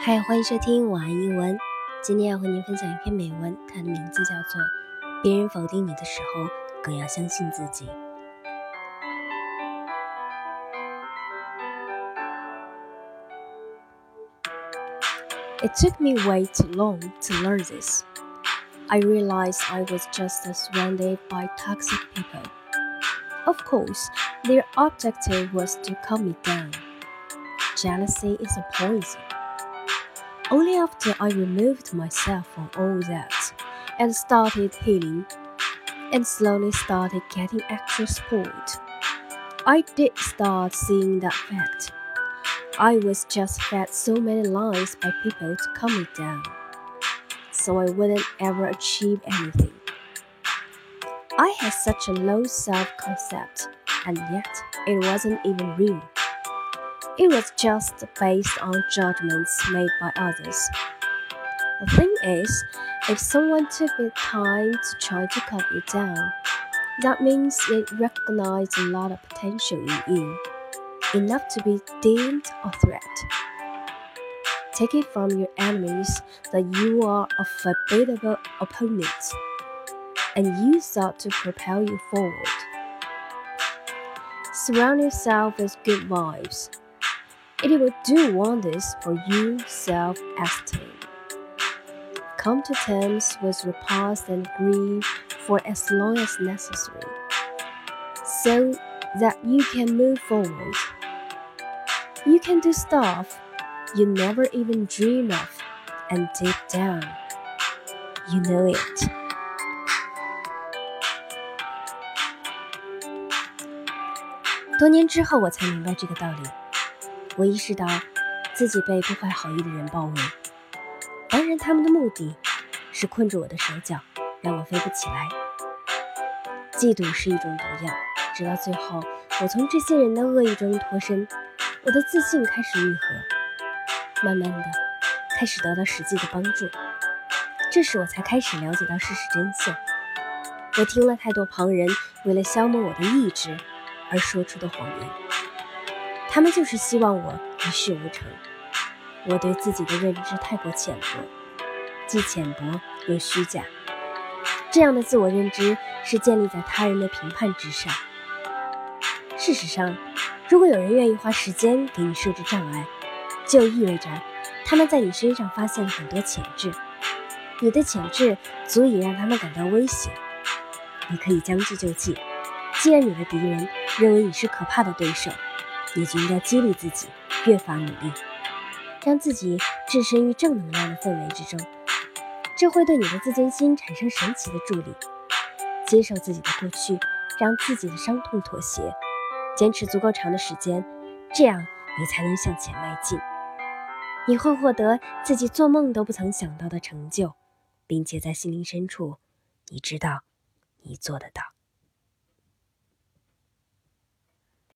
嗨，欢迎收听晚安英文。今天要和您分享一篇美文，它的名字叫做《别人否定你的时候，更要相信自己》。It took me way too long to learn this. I realized I was just surrounded by toxic people. Of course, their objective was to cut me down. Jealousy is a poison. only after I removed myself from all that and started healing and slowly started getting extra support, I did start seeing that fact. I was just fed so many lies by people to calm me down, so I wouldn't ever achieve anything. I had such a low self concept, and yet it wasn't even real. It was just based on judgments made by others. The thing is, if someone took the time to try to cut you down, that means they recognized a lot of potential in you, enough to be deemed a threat. Take it from your enemies that you are a formidable opponent, and use that to propel you forward. Surround yourself with good vibes it will do wonders for your self esteem. Come to terms with your past and grieve for as long as necessary so that you can move forward. You can do stuff you never even dream of, and deep down, you know it. 多年之后，我才明白这个道理。 我意识到自己被不怀好意的人包围，当然，他们的目的是困住我的手脚，让我飞不起来。嫉妒是一种毒药，直到最后，我从这些人的恶意中脱身，我的自信开始愈合，慢慢的开始得到实际的帮助。这时，我才开始了解到事实真相。我听了太多旁人为了消磨我的意志而说出的谎言。他们就是希望我一事无成。我对自己的认知太过浅薄，既浅薄又虚假。这样的自我认知是建立在他人的评判之上。事实上，如果有人愿意花时间给你设置障碍，就意味着他们在你身上发现了很多潜质。你的潜质足以让他们感到威胁，你可以将计就计。既然你的敌人认为你是可怕的对手，你就应该激励自己，越发努力，让自己置身于正能量的氛围之中，这会对你的自尊心产生神奇的助力。接受自己的过去，让自己的伤痛妥协，坚持足够长的时间，这样你才能向前迈进。你会获得自己做梦都不曾想到的成就，并且在心灵深处，你知道，你做得到。